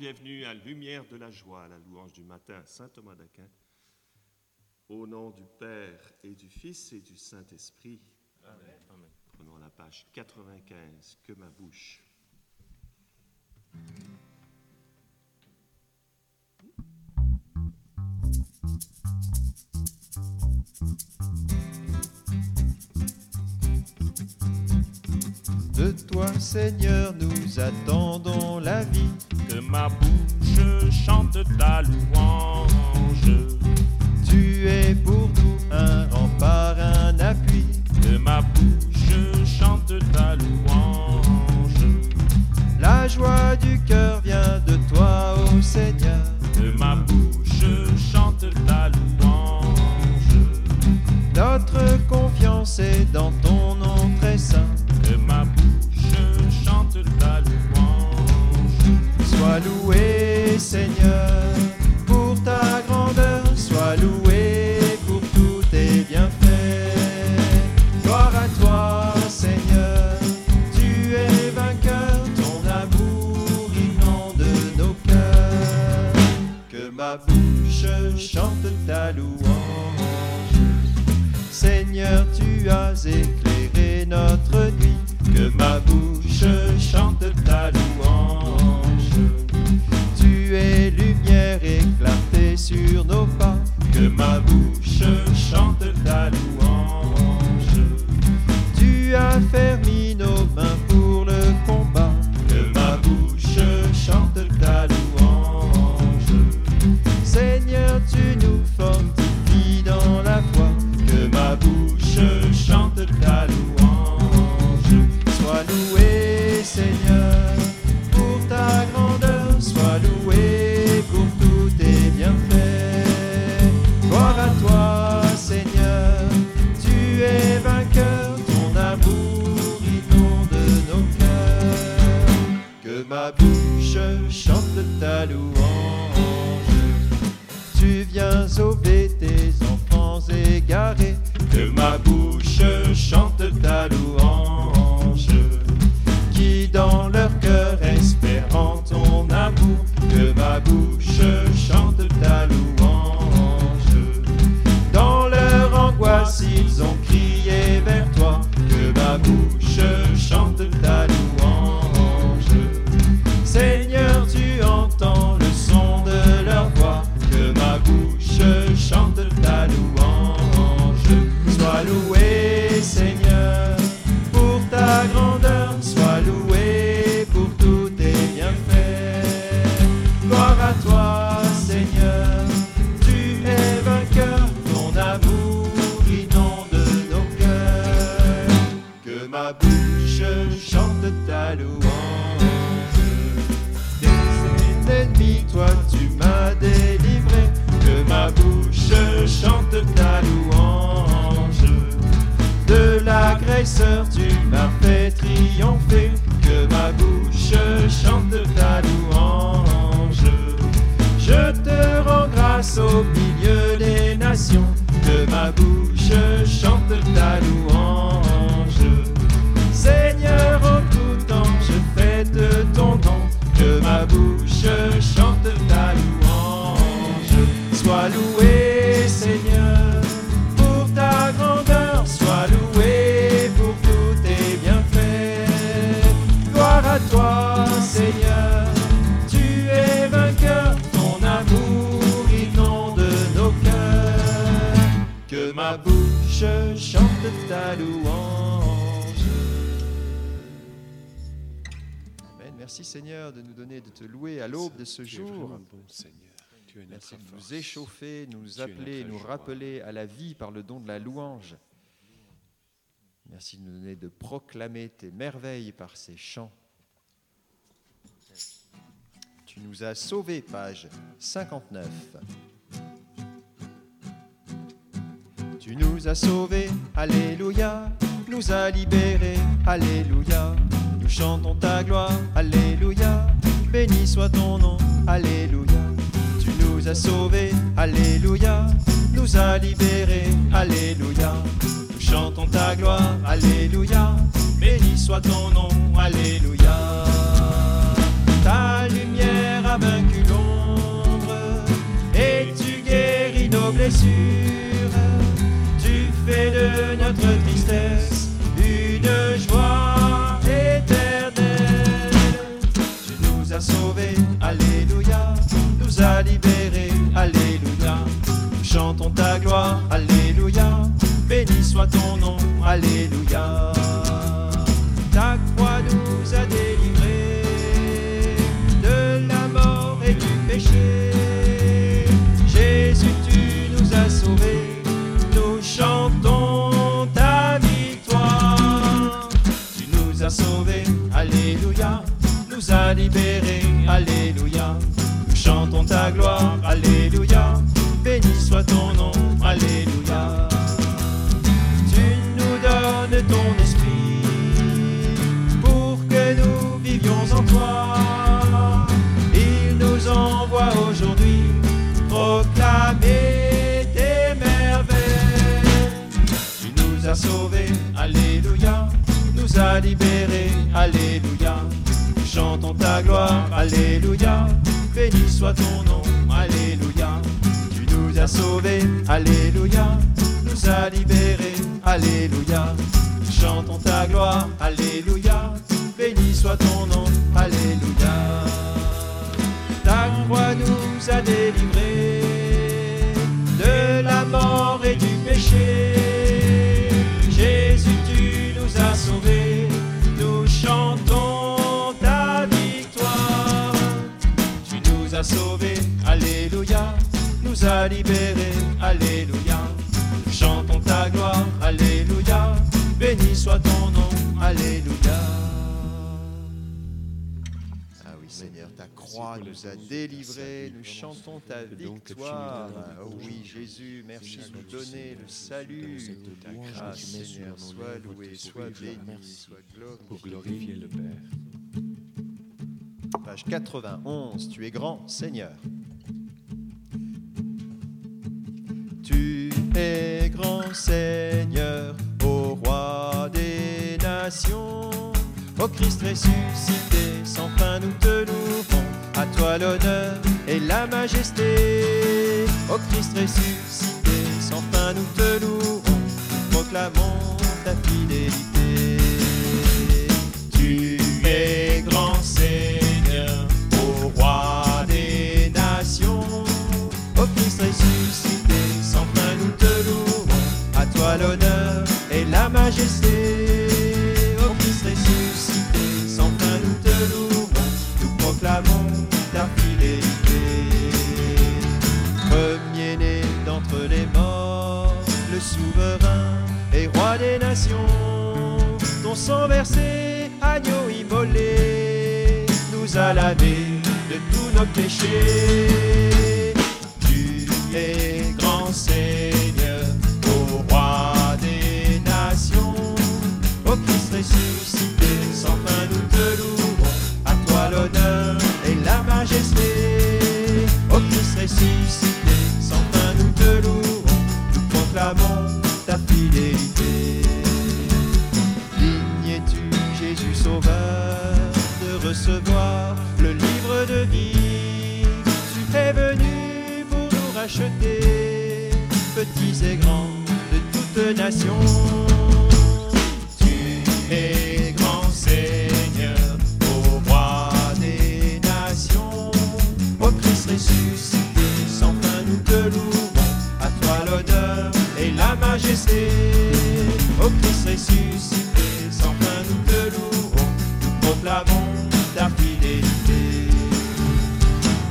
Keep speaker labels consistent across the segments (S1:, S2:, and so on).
S1: bienvenue à Lumière de la joie, la louange du matin, Saint Thomas d'Aquin. Au nom du Père et du Fils et du Saint-Esprit. Amen. Prenons la page 95, que ma bouche.
S2: De toi, Seigneur, nous attendons la vie.
S3: Que ma bouche chante ta louange. Chante ta louange.
S2: Des ennemis, toi tu m'as délivré.
S3: Que ma bouche chante ta louange.
S2: De l'agresseur, tu m'as fait triompher.
S3: Que ma bouche chante ta louange.
S2: Je te rends grâce au milieu des nations.
S3: Que ma bouche chante ta louange.
S2: Seigneur, Merci Seigneur de nous donner, de te louer à l'aube de ce
S4: Tu
S2: jour.
S4: vraiment bon, Seigneur. Tu es
S2: Merci de nous échauffer, nous
S4: Tu
S2: appeler, nous
S4: joie.
S2: rappeler à la vie par le don de la louange. Merci de nous donner de proclamer tes merveilles par ces chants. Tu nous as sauvés, page 59. Tu nous as sauvés, Alléluia, nous as libérés, Alléluia. Chantons ta gloire, Alléluia, béni soit ton nom, Alléluia. Tu nous as sauvés, Alléluia, nous as libérés, Alléluia. Nous chantons ta gloire, Alléluia, béni soit ton nom, Alléluia. Ta lumière
S3: a vaincu l'ombre et tu guéris nos blessures. Tu fais de notre tristesse une joie As sauvés, Alléluia, nous as libérés, Alléluia. Nous chantons ta gloire, Alléluia. Béni soit ton nom, Alléluia. Gloire, Alléluia. Béni soit ton nom, Alléluia. Tu nous donnes ton esprit pour que nous vivions en toi. Il nous envoie aujourd'hui proclamer tes merveilles. Tu nous as sauvés, Alléluia, nous as libérés, Alléluia. Nous chantons ta gloire, Alléluia. Béni soit ton nom, Alléluia. Tu nous as sauvés, Alléluia, nous as libérés, Alléluia. Chantons ta gloire, Alléluia. Béni soit ton nom, Alléluia. Ta croix nous a délivrés de la mort et du péché. As sauvés, Alléluia, nous as libérés, Alléluia. Nous chantons ta gloire, Alléluia. Béni soit ton nom, Alléluia. Ah oui, Seigneur, ta croix nous a délivrés, nous chantons ta victoire. Oh oui, Jésus, merci de nous donner le salut. Ta grâce, Seigneur, sois loué, sois béni, sois
S4: pour
S3: glorifié.
S4: glorifier le Père.
S3: Page 91, tu es grand, Seigneur. Tu es grand, Seigneur, ô roi des nations. Ô Christ ressuscité, sans fin nous te louons. À toi l'honneur et la majesté. Ô Christ ressuscité, sans fin nous te louons. Proclamons ta fidélité. L'honneur et la majesté. Ô Christ ressuscité, sans fin nous te louons. Nous proclamons ta fidélité. Premier-né d'entre les morts, le souverain et roi des nations. Ton sang versé, agneau immolé, nous a lavé de tous nos péchés. Majesté. Christ ressuscité, sans fin nous te louons. Nous proclamons ta fidélité. Digne es-tu, Jésus Sauveur, de recevoir le livre de vie? Tu es venu pour nous racheter, petits et grands de toutes nations. Tu es grand Seigneur, Ô Christ ressuscité, sans fin nous te louons. À toi l'honneur et la majesté. Ô Christ ressuscité, sans fin nous te louons. Nous proclamons ta fidélité.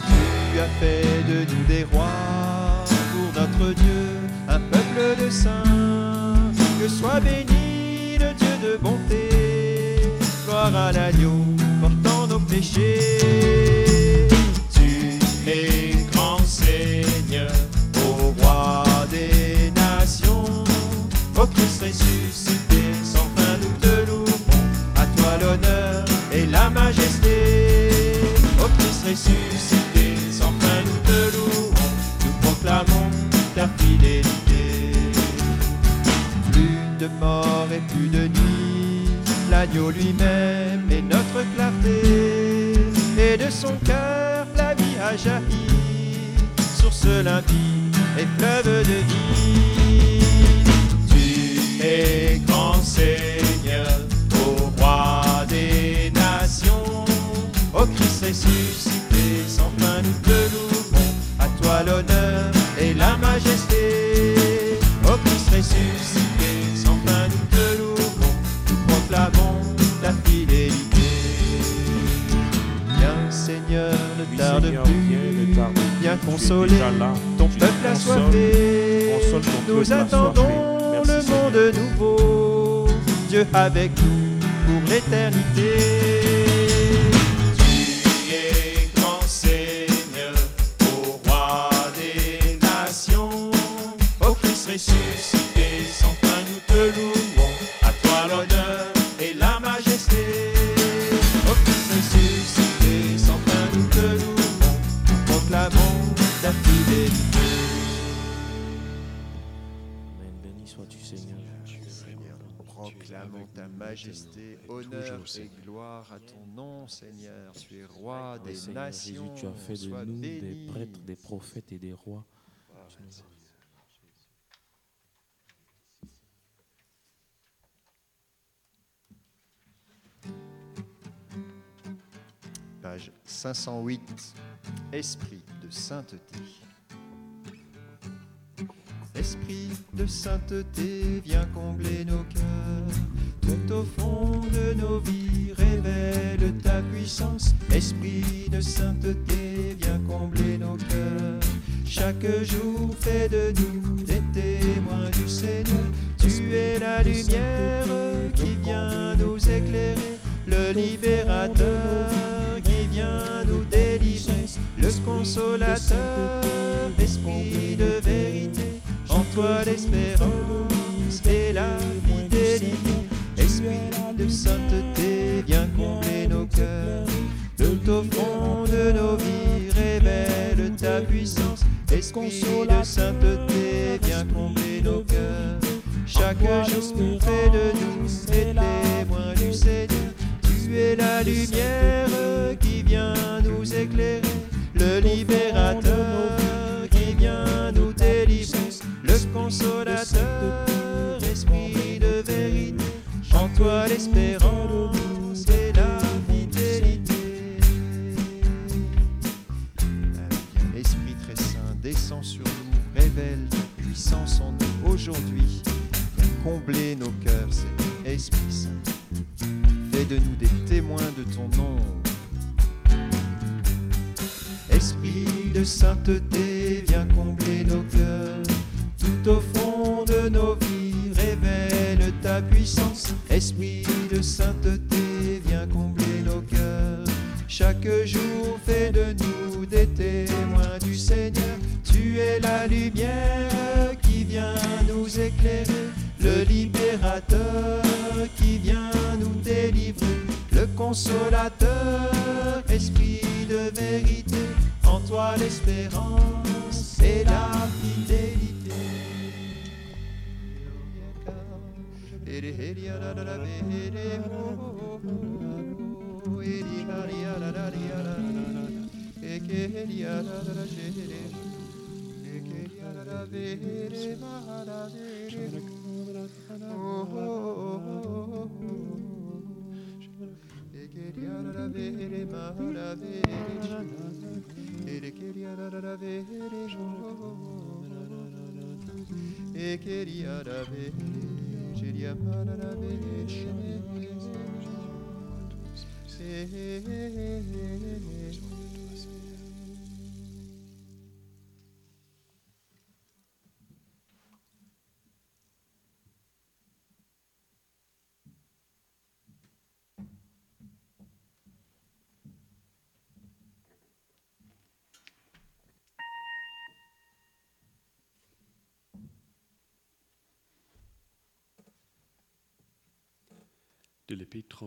S3: Tu as fait de nous des rois pour notre Dieu, un peuple de saints. Que soit béni le Dieu de bonté, gloire à l'agneau portant nos péchés. Grand Seigneur, ô roi des nations, ô Christ ressuscité, sans fin nous te louons. À toi l'honneur et la majesté, ô Christ ressuscité, sans fin nous te louons. Nous proclamons ta fidélité. Plus de mort et plus de nuit, l'agneau lui-même est notre clarté, et de son cœur a jailli, source limpide et fleuve de vie. Tu es grand Seigneur, ô roi des nations, ô Christ ressuscité, sans fin nous te louons, à toi l'honneur et la majesté, ô Christ ressuscité, consoler
S5: là.
S3: ton peuple assoiffé.
S5: console ton
S3: Nous attendons.
S5: Merci,
S3: le
S5: Seigneur.
S3: monde nouveau, Dieu avec nous pour l'éternité. Proclamons ta majesté, honneur et gloire à ton nom, Seigneur. Tu es roi des
S5: Seigneur Jésus,
S3: nations.
S5: tu as fait de nous des prêtres, des prophètes et des rois.
S3: Page 508. Esprit de sainteté. Esprit de sainteté, viens combler nos cœurs. Tout au fond de nos vies, révèle ta puissance. Esprit de sainteté, viens combler nos cœurs. Chaque jour, fais de nous des témoins du Seigneur. Tu es la lumière qui vient nous éclairer, le libérateur qui vient nous délivrer, le consolateur, toi l'espérance et la fidélité. Esprit de sainteté, viens combler nos cœurs. Tout au fond de nos vies, révèle ta puissance. Esprit de sainteté, viens combler nos cœurs. Chaque jour, fais de nous des témoins du Seigneur. Tu es la lumière combler nos cœurs, Seigneur, Esprit Saint. Fais de nous des témoins de ton nom. Esprit de sainteté, viens combler nos cœurs. Tout au fond de nos vies, révèle ta puissance. Esprit de sainteté, viens combler nos cœurs. Chaque jour, fais de nous des témoins du Seigneur. Tu es la lumière qui vient nous éclairer, consolateur, esprit de vérité. En toi l'espérance et la fidélité.
S4: Ekeria da ve, Ekeria da ve, l'Épître.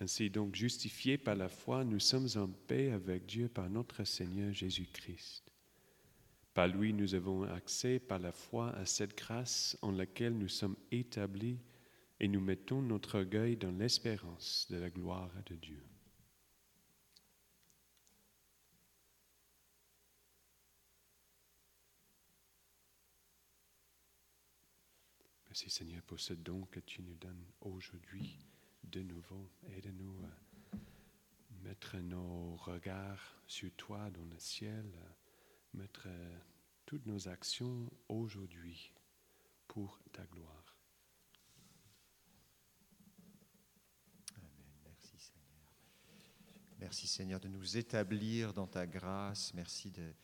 S4: Ainsi donc, justifiés par la foi, nous sommes en paix avec Dieu par notre Seigneur Jésus-Christ. Par lui, nous avons accès par la foi à cette grâce en laquelle nous sommes établis et nous mettons notre orgueil dans l'espérance de la gloire de Dieu. Merci Seigneur pour ce don que tu nous donnes aujourd'hui de nouveau. Aide-nous à mettre nos regards sur toi dans le ciel, mettre euh, toutes nos actions aujourd'hui pour ta gloire.
S2: Amen. Merci Seigneur. Merci Seigneur de nous établir dans ta grâce. Merci de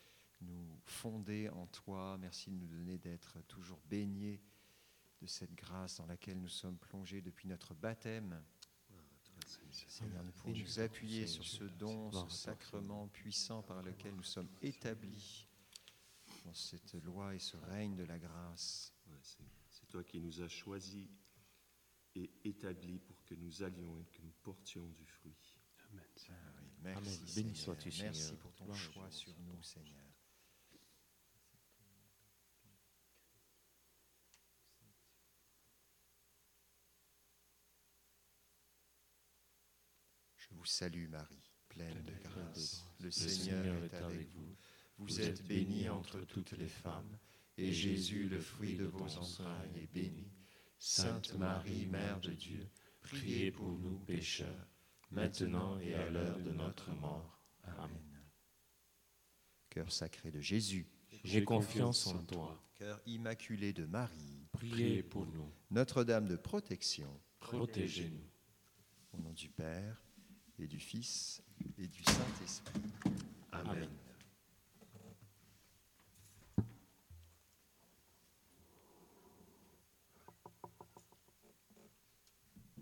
S2: nous fonder en toi. Merci de nous donner d'être toujours baignés de cette grâce dans laquelle nous sommes plongés depuis notre baptême. Seigneur, nous pouvons nous appuyer sur ce don, ce sacrement puissant par lequel nous sommes établis dans cette loi et ce règne de la grâce.
S1: Ouais, c'est toi qui nous as choisis et établis pour que nous allions et que nous portions du fruit.
S4: Amen.
S2: Ah oui, merci,
S5: Amen. Béni
S2: Seigneur.
S5: sois-tu,
S2: Merci
S5: Seigneur.
S2: pour ton
S5: Gloire
S2: choix sur nous, Seigneur. Je vous salue Marie, pleine de grâce. Le Seigneur est avec vous. Vous êtes bénie entre toutes les femmes, et Jésus, le fruit de vos entrailles, est béni. Sainte Marie, Mère de Dieu,
S5: Priez pour nous pécheurs, maintenant et à l'heure de notre mort. Amen.
S2: Cœur sacré de Jésus,
S5: J'ai confiance en toi.
S2: cœur immaculé de Marie,
S5: Priez pour nous.
S2: Notre-Dame de protection,
S5: Protégez-nous.
S2: au nom du Père et du Fils et du Saint-Esprit.
S5: Amen.